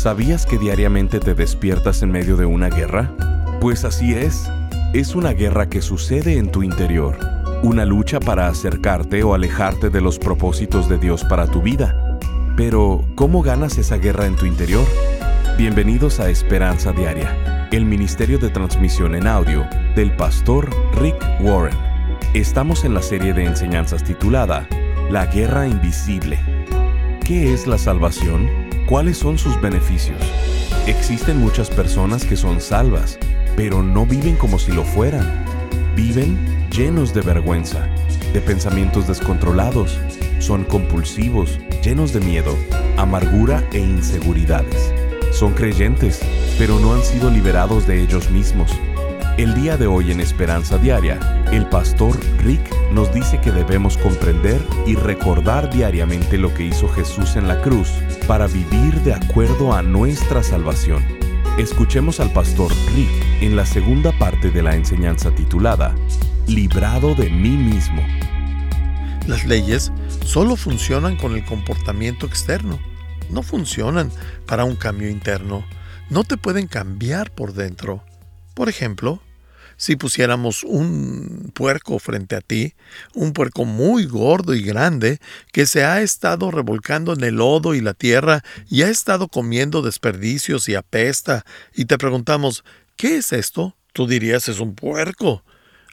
¿Sabías que diariamente te despiertas en medio de una guerra? Pues así es. Es una guerra que sucede en tu interior. Una lucha para acercarte o alejarte de los propósitos de Dios para tu vida. Pero, ¿cómo ganas esa guerra en tu interior? Bienvenidos a Esperanza Diaria, el Ministerio de Transmisión en Audio del pastor Rick Warren. Estamos en la serie de enseñanzas titulada La Guerra Invisible. ¿Qué es la salvación? ¿Cuáles son sus beneficios? Existen muchas personas que son salvas, pero no viven como si lo fueran. Viven llenos de vergüenza, de pensamientos descontrolados, son compulsivos, llenos de miedo, amargura e inseguridades. Son creyentes, pero no han sido liberados de ellos mismos. El día de hoy en Esperanza Diaria, el pastor Rick nos dice que debemos comprender y recordar diariamente lo que hizo Jesús en la cruz para vivir de acuerdo a nuestra salvación. Escuchemos al pastor Rick en la segunda parte de la enseñanza titulada Librado de mí mismo. Las leyes solo funcionan con el comportamiento externo, no funcionan para un cambio interno, no te pueden cambiar por dentro. Por ejemplo, si pusiéramos un puerco frente a ti, un puerco muy gordo y grande, que se ha estado revolcando en el lodo y la tierra y ha estado comiendo desperdicios y apesta, y te preguntamos, ¿qué es esto? Tú dirías, es un puerco.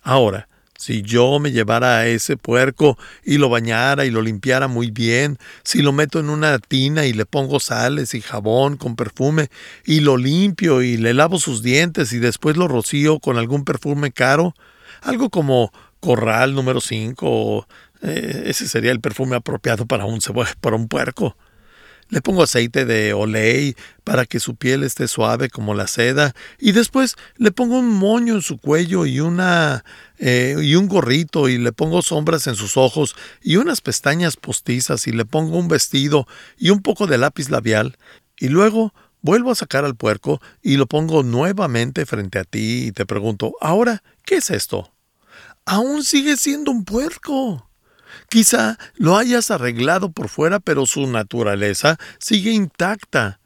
Ahora, si yo me llevara a ese puerco y lo bañara y lo limpiara muy bien, si lo meto en una tina y le pongo sales y jabón con perfume y lo limpio y le lavo sus dientes y después lo rocío con algún perfume caro, algo como corral número 5, eh, ese sería el perfume apropiado para un, para un puerco. Le pongo aceite de olei para que su piel esté suave como la seda y después le pongo un moño en su cuello y una eh, y un gorrito y le pongo sombras en sus ojos y unas pestañas postizas y le pongo un vestido y un poco de lápiz labial y luego vuelvo a sacar al puerco y lo pongo nuevamente frente a ti y te pregunto, ahora, ¿qué es esto? Aún sigue siendo un puerco. Quizá lo hayas arreglado por fuera, pero su naturaleza sigue intacta.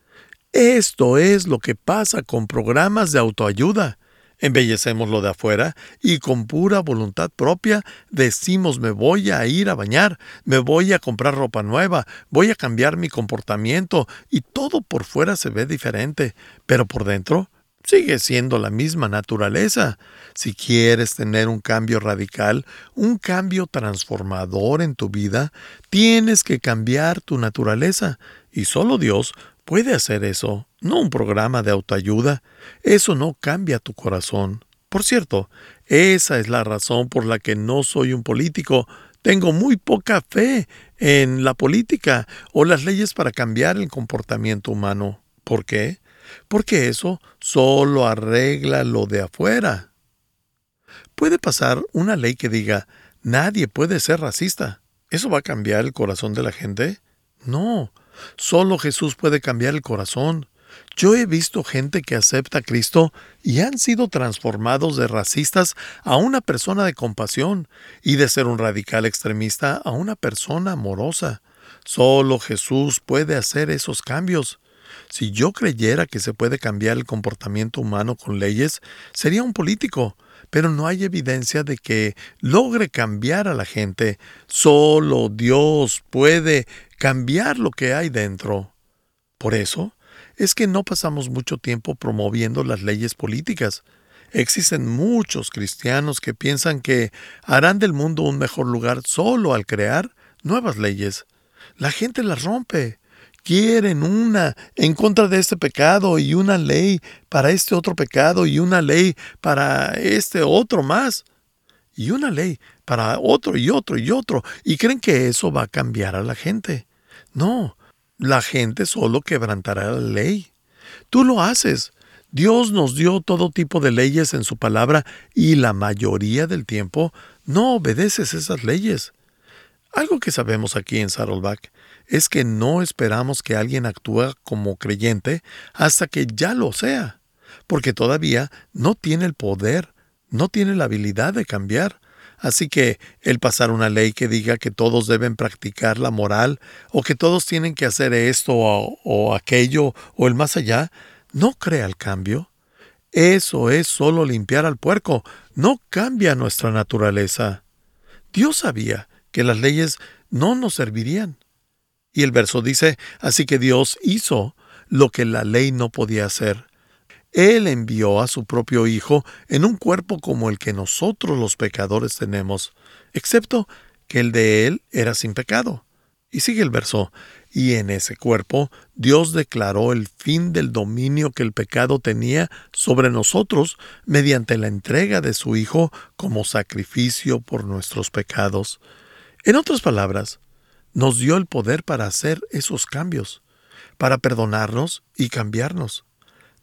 Esto es lo que pasa con programas de autoayuda. Embellecemos lo de afuera y con pura voluntad propia decimos me voy a ir a bañar, me voy a comprar ropa nueva, voy a cambiar mi comportamiento y todo por fuera se ve diferente, pero por dentro sigue siendo la misma naturaleza. Si quieres tener un cambio radical, un cambio transformador en tu vida, tienes que cambiar tu naturaleza. Y solo Dios puede hacer eso, no un programa de autoayuda. Eso no cambia tu corazón. Por cierto, esa es la razón por la que no soy un político. Tengo muy poca fe en la política o las leyes para cambiar el comportamiento humano. ¿Por qué? Porque eso solo arregla lo de afuera. Puede pasar una ley que diga nadie puede ser racista. ¿Eso va a cambiar el corazón de la gente? No, solo Jesús puede cambiar el corazón. Yo he visto gente que acepta a Cristo y han sido transformados de racistas a una persona de compasión y de ser un radical extremista a una persona amorosa. Solo Jesús puede hacer esos cambios. Si yo creyera que se puede cambiar el comportamiento humano con leyes, sería un político, pero no hay evidencia de que logre cambiar a la gente. Solo Dios puede cambiar lo que hay dentro. Por eso es que no pasamos mucho tiempo promoviendo las leyes políticas. Existen muchos cristianos que piensan que harán del mundo un mejor lugar solo al crear nuevas leyes. La gente las rompe quieren una en contra de este pecado y una ley para este otro pecado y una ley para este otro más y una ley para otro y otro y otro y creen que eso va a cambiar a la gente. No, la gente solo quebrantará la ley. Tú lo haces. Dios nos dio todo tipo de leyes en su palabra y la mayoría del tiempo no obedeces esas leyes. Algo que sabemos aquí en Saddleback es que no esperamos que alguien actúe como creyente hasta que ya lo sea, porque todavía no tiene el poder, no tiene la habilidad de cambiar. Así que el pasar una ley que diga que todos deben practicar la moral o que todos tienen que hacer esto o, o aquello o el más allá, no crea el cambio. Eso es solo limpiar al puerco, no cambia nuestra naturaleza. Dios sabía que las leyes no nos servirían. Y el verso dice, así que Dios hizo lo que la ley no podía hacer. Él envió a su propio Hijo en un cuerpo como el que nosotros los pecadores tenemos, excepto que el de Él era sin pecado. Y sigue el verso, y en ese cuerpo Dios declaró el fin del dominio que el pecado tenía sobre nosotros mediante la entrega de su Hijo como sacrificio por nuestros pecados. En otras palabras, nos dio el poder para hacer esos cambios, para perdonarnos y cambiarnos.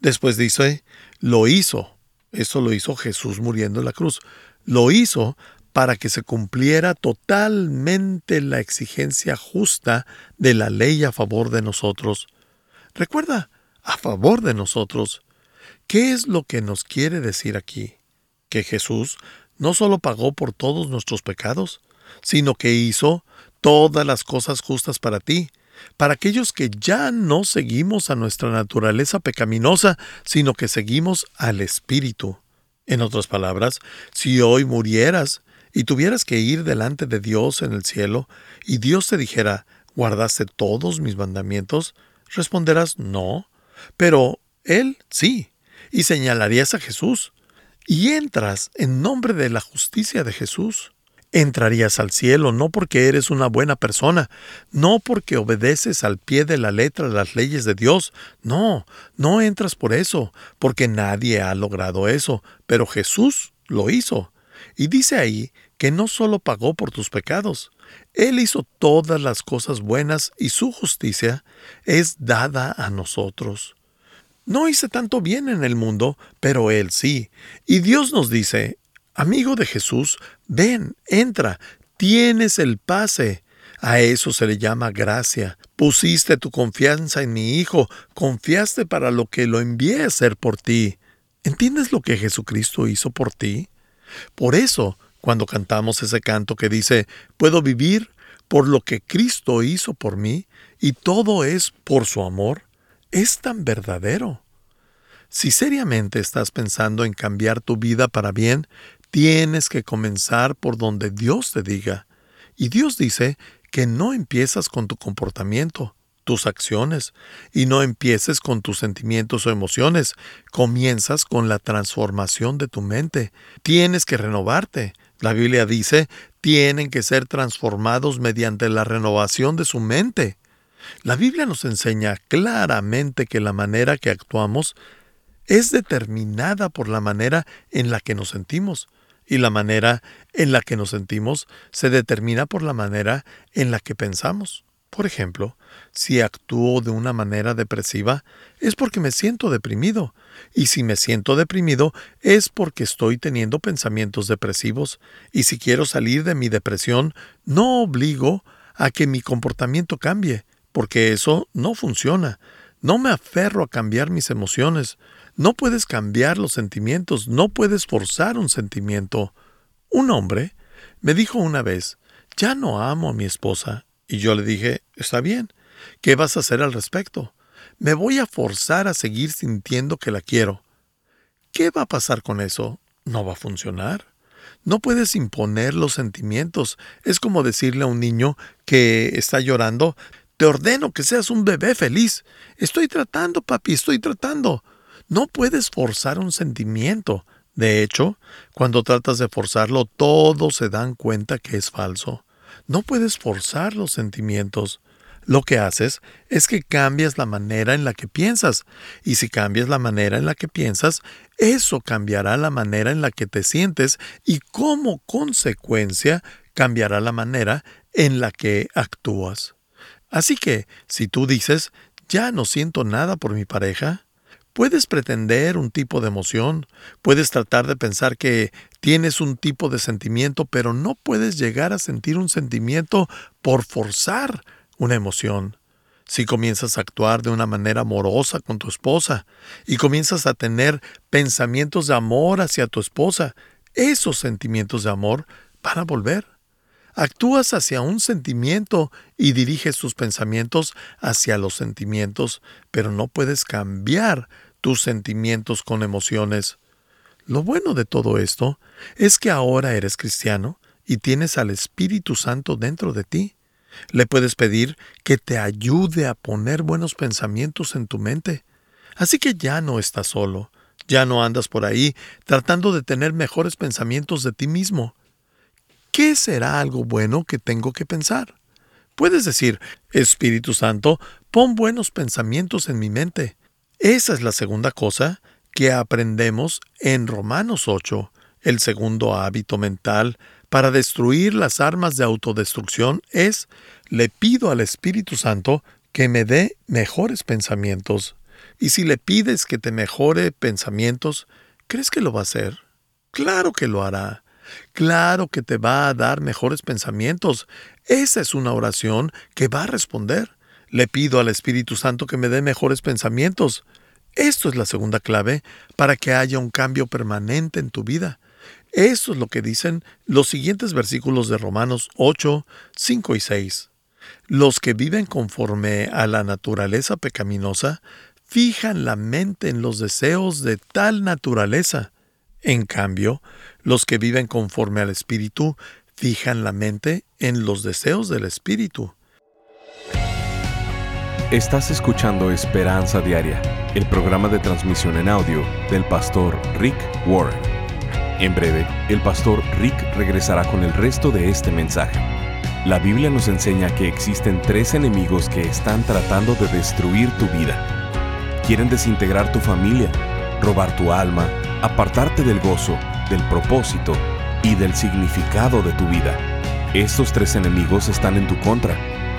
Después dice, lo hizo. Eso lo hizo Jesús muriendo en la cruz. Lo hizo para que se cumpliera totalmente la exigencia justa de la ley a favor de nosotros. Recuerda, a favor de nosotros. ¿Qué es lo que nos quiere decir aquí? Que Jesús no solo pagó por todos nuestros pecados, sino que hizo todas las cosas justas para ti, para aquellos que ya no seguimos a nuestra naturaleza pecaminosa, sino que seguimos al Espíritu. En otras palabras, si hoy murieras y tuvieras que ir delante de Dios en el cielo, y Dios te dijera, ¿guardaste todos mis mandamientos? Responderás, no, pero Él sí, y señalarías a Jesús, y entras en nombre de la justicia de Jesús entrarías al cielo, no porque eres una buena persona, no porque obedeces al pie de la letra las leyes de Dios, no, no entras por eso, porque nadie ha logrado eso, pero Jesús lo hizo. Y dice ahí que no solo pagó por tus pecados, Él hizo todas las cosas buenas y su justicia es dada a nosotros. No hice tanto bien en el mundo, pero Él sí. Y Dios nos dice, Amigo de Jesús, ven, entra, tienes el pase. A eso se le llama gracia. Pusiste tu confianza en mi Hijo, confiaste para lo que lo envié a hacer por ti. ¿Entiendes lo que Jesucristo hizo por ti? Por eso, cuando cantamos ese canto que dice, puedo vivir por lo que Cristo hizo por mí, y todo es por su amor, es tan verdadero. Si seriamente estás pensando en cambiar tu vida para bien, Tienes que comenzar por donde Dios te diga. Y Dios dice que no empiezas con tu comportamiento, tus acciones, y no empieces con tus sentimientos o emociones. Comienzas con la transformación de tu mente. Tienes que renovarte. La Biblia dice, tienen que ser transformados mediante la renovación de su mente. La Biblia nos enseña claramente que la manera que actuamos es determinada por la manera en la que nos sentimos y la manera en la que nos sentimos se determina por la manera en la que pensamos. Por ejemplo, si actúo de una manera depresiva, es porque me siento deprimido, y si me siento deprimido es porque estoy teniendo pensamientos depresivos, y si quiero salir de mi depresión, no obligo a que mi comportamiento cambie, porque eso no funciona. No me aferro a cambiar mis emociones, no puedes cambiar los sentimientos, no puedes forzar un sentimiento. Un hombre me dijo una vez, ya no amo a mi esposa. Y yo le dije, está bien, ¿qué vas a hacer al respecto? Me voy a forzar a seguir sintiendo que la quiero. ¿Qué va a pasar con eso? No va a funcionar. No puedes imponer los sentimientos. Es como decirle a un niño que está llorando, te ordeno que seas un bebé feliz. Estoy tratando, papi, estoy tratando. No puedes forzar un sentimiento. De hecho, cuando tratas de forzarlo, todos se dan cuenta que es falso. No puedes forzar los sentimientos. Lo que haces es que cambias la manera en la que piensas, y si cambias la manera en la que piensas, eso cambiará la manera en la que te sientes y como consecuencia cambiará la manera en la que actúas. Así que, si tú dices, ya no siento nada por mi pareja, Puedes pretender un tipo de emoción, puedes tratar de pensar que tienes un tipo de sentimiento, pero no puedes llegar a sentir un sentimiento por forzar una emoción. Si comienzas a actuar de una manera amorosa con tu esposa y comienzas a tener pensamientos de amor hacia tu esposa, esos sentimientos de amor van a volver. Actúas hacia un sentimiento y diriges tus pensamientos hacia los sentimientos, pero no puedes cambiar tus sentimientos con emociones. Lo bueno de todo esto es que ahora eres cristiano y tienes al Espíritu Santo dentro de ti. Le puedes pedir que te ayude a poner buenos pensamientos en tu mente. Así que ya no estás solo, ya no andas por ahí tratando de tener mejores pensamientos de ti mismo. ¿qué será algo bueno que tengo que pensar? Puedes decir, Espíritu Santo, pon buenos pensamientos en mi mente. Esa es la segunda cosa que aprendemos en Romanos 8. El segundo hábito mental para destruir las armas de autodestrucción es, le pido al Espíritu Santo que me dé mejores pensamientos. Y si le pides que te mejore pensamientos, ¿crees que lo va a hacer? Claro que lo hará. Claro que te va a dar mejores pensamientos. Esa es una oración que va a responder. Le pido al Espíritu Santo que me dé mejores pensamientos. Esto es la segunda clave para que haya un cambio permanente en tu vida. Esto es lo que dicen los siguientes versículos de Romanos 8, 5 y 6. Los que viven conforme a la naturaleza pecaminosa fijan la mente en los deseos de tal naturaleza. En cambio, los que viven conforme al Espíritu fijan la mente en los deseos del Espíritu. Estás escuchando Esperanza Diaria, el programa de transmisión en audio del pastor Rick Warren. En breve, el pastor Rick regresará con el resto de este mensaje. La Biblia nos enseña que existen tres enemigos que están tratando de destruir tu vida. Quieren desintegrar tu familia, robar tu alma, apartarte del gozo, del propósito y del significado de tu vida. Estos tres enemigos están en tu contra.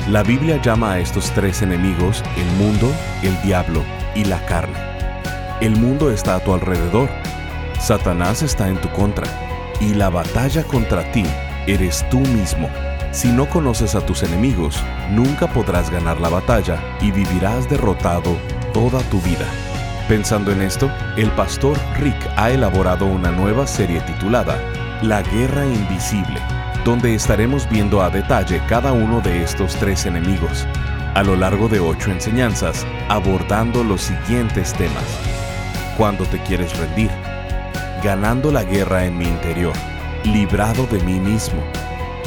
La Biblia llama a estos tres enemigos el mundo, el diablo y la carne. El mundo está a tu alrededor. Satanás está en tu contra. Y la batalla contra ti eres tú mismo. Si no conoces a tus enemigos, nunca podrás ganar la batalla y vivirás derrotado toda tu vida. Pensando en esto, el pastor Rick ha elaborado una nueva serie titulada La Guerra Invisible, donde estaremos viendo a detalle cada uno de estos tres enemigos, a lo largo de ocho enseñanzas, abordando los siguientes temas. Cuando te quieres rendir, ganando la guerra en mi interior, librado de mí mismo,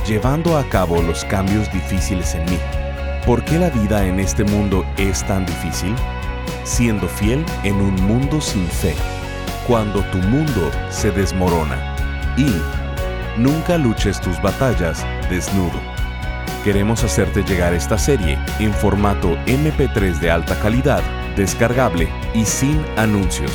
llevando a cabo los cambios difíciles en mí. ¿Por qué la vida en este mundo es tan difícil? siendo fiel en un mundo sin fe, cuando tu mundo se desmorona. Y nunca luches tus batallas desnudo. Queremos hacerte llegar esta serie en formato MP3 de alta calidad, descargable y sin anuncios.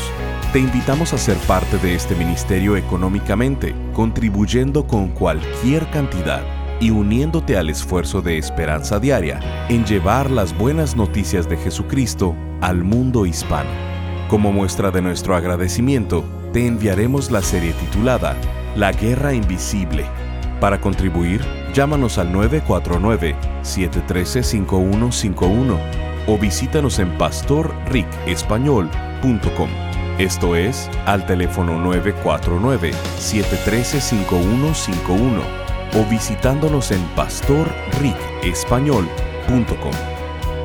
Te invitamos a ser parte de este ministerio económicamente, contribuyendo con cualquier cantidad y uniéndote al esfuerzo de esperanza diaria en llevar las buenas noticias de Jesucristo al mundo hispano. Como muestra de nuestro agradecimiento, te enviaremos la serie titulada La Guerra Invisible. Para contribuir, llámanos al 949-713-5151 o visítanos en pastorricespañol.com. Esto es al teléfono 949-713-5151 o visitándonos en pastorricespañol.com.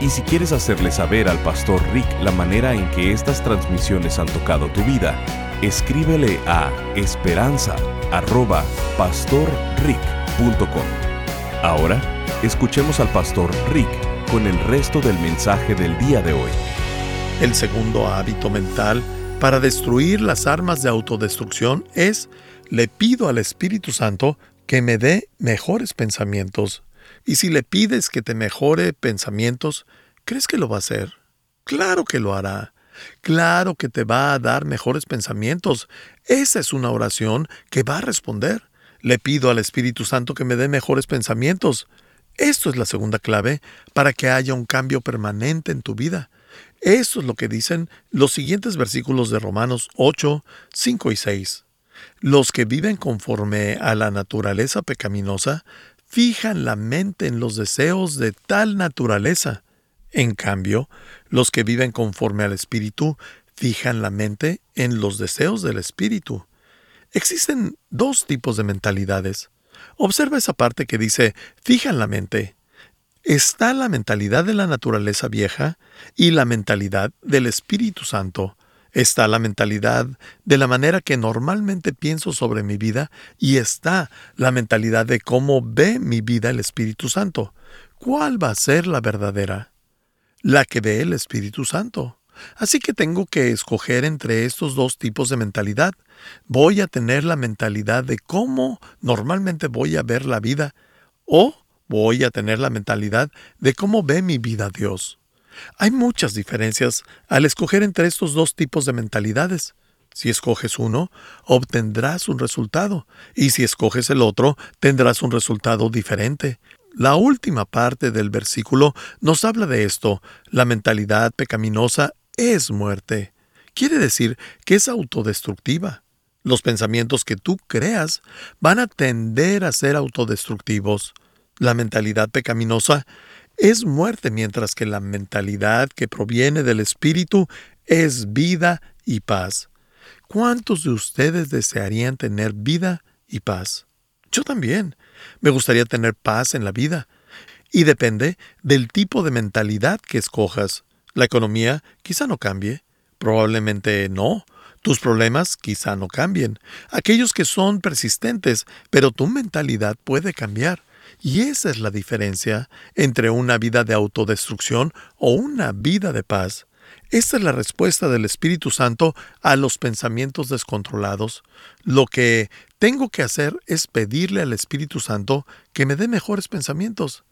Y si quieres hacerle saber al pastor Rick la manera en que estas transmisiones han tocado tu vida, escríbele a esperanza.pastorrick.com. Ahora, escuchemos al pastor Rick con el resto del mensaje del día de hoy. El segundo hábito mental para destruir las armas de autodestrucción es le pido al Espíritu Santo que me dé mejores pensamientos. Y si le pides que te mejore pensamientos, ¿crees que lo va a hacer? Claro que lo hará. Claro que te va a dar mejores pensamientos. Esa es una oración que va a responder. Le pido al Espíritu Santo que me dé mejores pensamientos. Esto es la segunda clave para que haya un cambio permanente en tu vida. Esto es lo que dicen los siguientes versículos de Romanos 8, 5 y 6. Los que viven conforme a la naturaleza pecaminosa fijan la mente en los deseos de tal naturaleza. En cambio, los que viven conforme al Espíritu fijan la mente en los deseos del Espíritu. Existen dos tipos de mentalidades. Observa esa parte que dice, fija en la mente. Está la mentalidad de la naturaleza vieja y la mentalidad del Espíritu Santo. Está la mentalidad de la manera que normalmente pienso sobre mi vida y está la mentalidad de cómo ve mi vida el Espíritu Santo. ¿Cuál va a ser la verdadera? La que ve el Espíritu Santo. Así que tengo que escoger entre estos dos tipos de mentalidad. Voy a tener la mentalidad de cómo normalmente voy a ver la vida o voy a tener la mentalidad de cómo ve mi vida Dios. Hay muchas diferencias al escoger entre estos dos tipos de mentalidades. Si escoges uno, obtendrás un resultado, y si escoges el otro, tendrás un resultado diferente. La última parte del versículo nos habla de esto. La mentalidad pecaminosa es muerte. Quiere decir que es autodestructiva. Los pensamientos que tú creas van a tender a ser autodestructivos. La mentalidad pecaminosa es muerte, mientras que la mentalidad que proviene del Espíritu es vida y paz. ¿Cuántos de ustedes desearían tener vida y paz? Yo también. Me gustaría tener paz en la vida. Y depende del tipo de mentalidad que escojas. La economía quizá no cambie. Probablemente no. Tus problemas quizá no cambien. Aquellos que son persistentes, pero tu mentalidad puede cambiar. Y esa es la diferencia entre una vida de autodestrucción o una vida de paz. Esta es la respuesta del Espíritu Santo a los pensamientos descontrolados. Lo que tengo que hacer es pedirle al Espíritu Santo que me dé mejores pensamientos.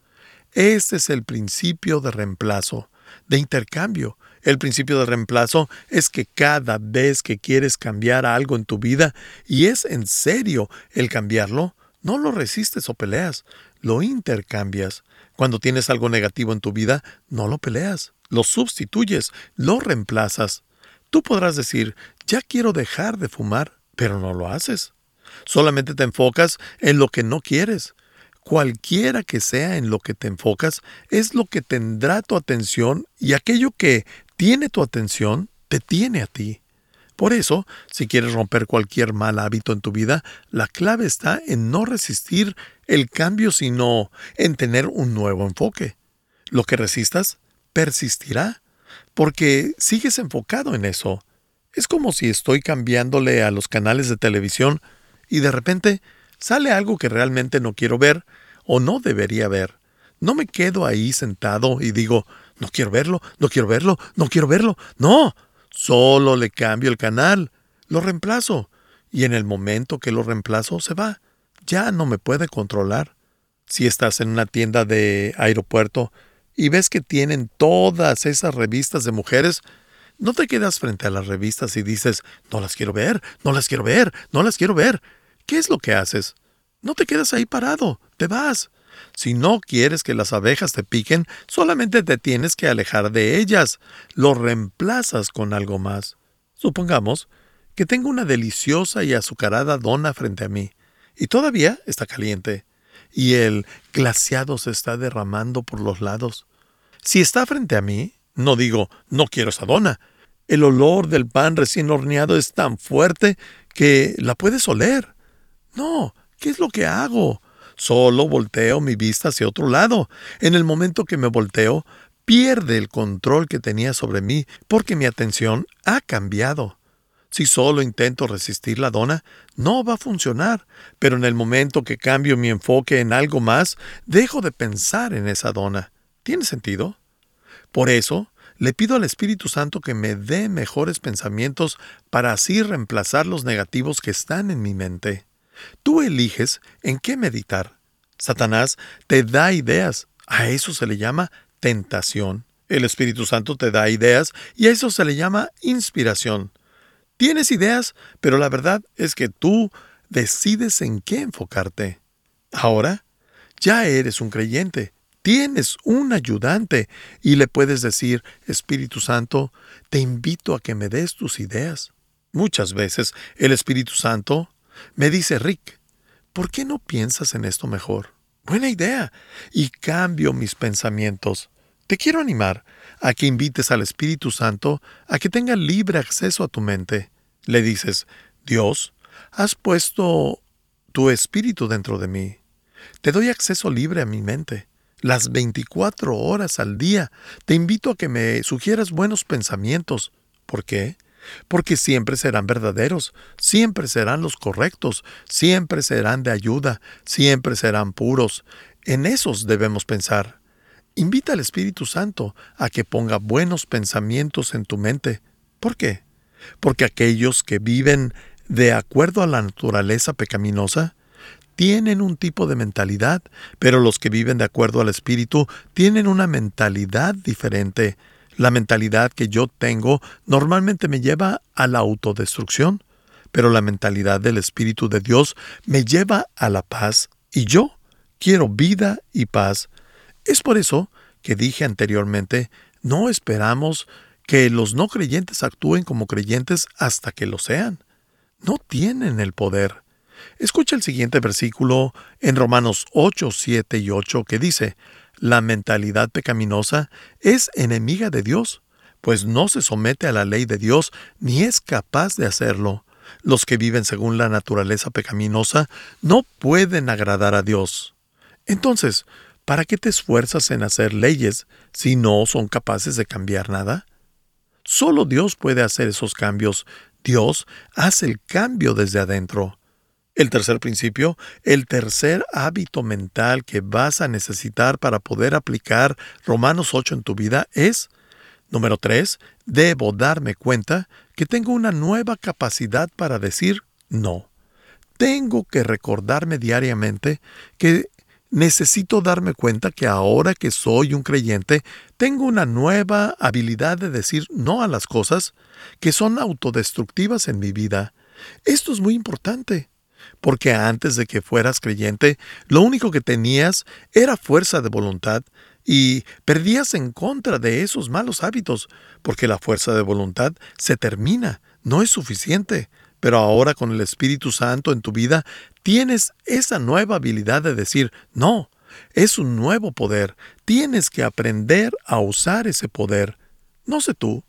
Este es el principio de reemplazo, de intercambio. El principio de reemplazo es que cada vez que quieres cambiar algo en tu vida y es en serio el cambiarlo, no lo resistes o peleas, lo intercambias. Cuando tienes algo negativo en tu vida, no lo peleas, lo sustituyes, lo reemplazas. Tú podrás decir, ya quiero dejar de fumar, pero no lo haces. Solamente te enfocas en lo que no quieres. Cualquiera que sea en lo que te enfocas, es lo que tendrá tu atención y aquello que tiene tu atención, te tiene a ti. Por eso, si quieres romper cualquier mal hábito en tu vida, la clave está en no resistir el cambio, sino en tener un nuevo enfoque. Lo que resistas persistirá, porque sigues enfocado en eso. Es como si estoy cambiándole a los canales de televisión y de repente sale algo que realmente no quiero ver o no debería ver. No me quedo ahí sentado y digo, no quiero verlo, no quiero verlo, no quiero verlo. No, Solo le cambio el canal, lo reemplazo, y en el momento que lo reemplazo se va. Ya no me puede controlar. Si estás en una tienda de aeropuerto y ves que tienen todas esas revistas de mujeres, no te quedas frente a las revistas y dices, no las quiero ver, no las quiero ver, no las quiero ver. ¿Qué es lo que haces? No te quedas ahí parado, te vas. Si no quieres que las abejas te piquen, solamente te tienes que alejar de ellas. Lo reemplazas con algo más. Supongamos que tengo una deliciosa y azucarada dona frente a mí, y todavía está caliente, y el glaciado se está derramando por los lados. Si está frente a mí, no digo, no quiero esa dona. El olor del pan recién horneado es tan fuerte que la puedes oler. No, ¿qué es lo que hago? Solo volteo mi vista hacia otro lado. En el momento que me volteo, pierde el control que tenía sobre mí porque mi atención ha cambiado. Si solo intento resistir la dona, no va a funcionar, pero en el momento que cambio mi enfoque en algo más, dejo de pensar en esa dona. ¿Tiene sentido? Por eso, le pido al Espíritu Santo que me dé mejores pensamientos para así reemplazar los negativos que están en mi mente. Tú eliges en qué meditar. Satanás te da ideas. A eso se le llama tentación. El Espíritu Santo te da ideas y a eso se le llama inspiración. Tienes ideas, pero la verdad es que tú decides en qué enfocarte. Ahora, ya eres un creyente, tienes un ayudante y le puedes decir, Espíritu Santo, te invito a que me des tus ideas. Muchas veces el Espíritu Santo me dice Rick, ¿por qué no piensas en esto mejor? Buena idea. Y cambio mis pensamientos. Te quiero animar a que invites al Espíritu Santo a que tenga libre acceso a tu mente. Le dices, Dios, has puesto tu espíritu dentro de mí. Te doy acceso libre a mi mente. Las 24 horas al día. Te invito a que me sugieras buenos pensamientos. ¿Por qué? Porque siempre serán verdaderos, siempre serán los correctos, siempre serán de ayuda, siempre serán puros. En esos debemos pensar. Invita al Espíritu Santo a que ponga buenos pensamientos en tu mente. ¿Por qué? Porque aquellos que viven de acuerdo a la naturaleza pecaminosa tienen un tipo de mentalidad, pero los que viven de acuerdo al Espíritu tienen una mentalidad diferente. La mentalidad que yo tengo normalmente me lleva a la autodestrucción, pero la mentalidad del Espíritu de Dios me lleva a la paz y yo quiero vida y paz. Es por eso que dije anteriormente, no esperamos que los no creyentes actúen como creyentes hasta que lo sean. No tienen el poder. Escucha el siguiente versículo en Romanos 8, 7 y 8 que dice, La mentalidad pecaminosa es enemiga de Dios, pues no se somete a la ley de Dios ni es capaz de hacerlo. Los que viven según la naturaleza pecaminosa no pueden agradar a Dios. Entonces, ¿para qué te esfuerzas en hacer leyes si no son capaces de cambiar nada? Solo Dios puede hacer esos cambios. Dios hace el cambio desde adentro. El tercer principio, el tercer hábito mental que vas a necesitar para poder aplicar Romanos 8 en tu vida es, número 3, debo darme cuenta que tengo una nueva capacidad para decir no. Tengo que recordarme diariamente que necesito darme cuenta que ahora que soy un creyente, tengo una nueva habilidad de decir no a las cosas que son autodestructivas en mi vida. Esto es muy importante, porque antes de que fueras creyente, lo único que tenías era fuerza de voluntad y perdías en contra de esos malos hábitos, porque la fuerza de voluntad se termina, no es suficiente. Pero ahora con el Espíritu Santo en tu vida tienes esa nueva habilidad de decir, no, es un nuevo poder, tienes que aprender a usar ese poder. No sé tú,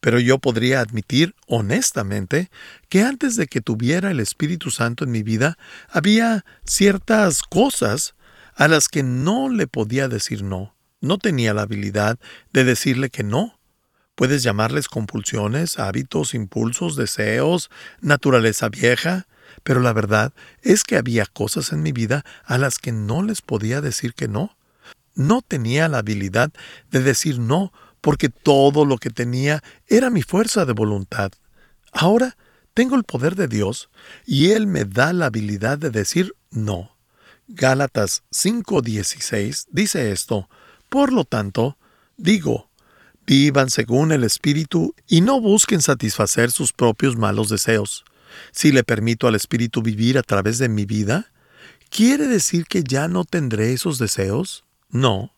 pero yo podría admitir honestamente que antes de que tuviera el Espíritu Santo en mi vida, había ciertas cosas a las que no le podía decir no. No tenía la habilidad de decirle que no. Puedes llamarles compulsiones, hábitos, impulsos, deseos, naturaleza vieja, pero la verdad es que había cosas en mi vida a las que no les podía decir que no. No tenía la habilidad de decir no porque todo lo que tenía era mi fuerza de voluntad. Ahora tengo el poder de Dios y Él me da la habilidad de decir no. Gálatas 5:16 dice esto, por lo tanto, digo, Vivan según el Espíritu y no busquen satisfacer sus propios malos deseos. Si le permito al Espíritu vivir a través de mi vida, ¿quiere decir que ya no tendré esos deseos? No.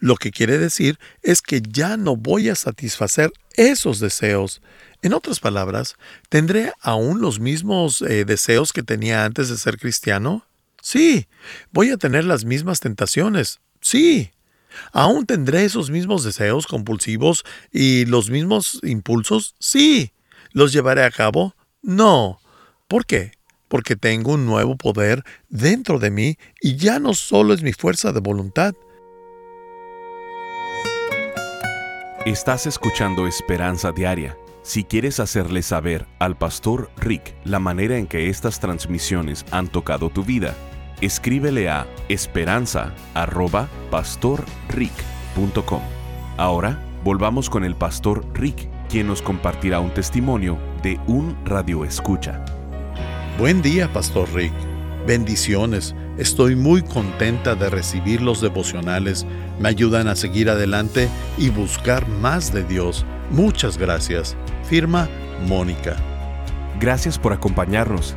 Lo que quiere decir es que ya no voy a satisfacer esos deseos. En otras palabras, ¿tendré aún los mismos eh, deseos que tenía antes de ser cristiano? Sí. ¿Voy a tener las mismas tentaciones? Sí. ¿Aún tendré esos mismos deseos compulsivos y los mismos impulsos? Sí. ¿Los llevaré a cabo? No. ¿Por qué? Porque tengo un nuevo poder dentro de mí y ya no solo es mi fuerza de voluntad. Estás escuchando Esperanza Diaria. Si quieres hacerle saber al pastor Rick la manera en que estas transmisiones han tocado tu vida, escríbele a esperanza.pastorrick.com. Ahora volvamos con el pastor Rick, quien nos compartirá un testimonio de un radio escucha. Buen día, pastor Rick. Bendiciones. Estoy muy contenta de recibir los devocionales. Me ayudan a seguir adelante y buscar más de Dios. Muchas gracias. Firma Mónica. Gracias por acompañarnos.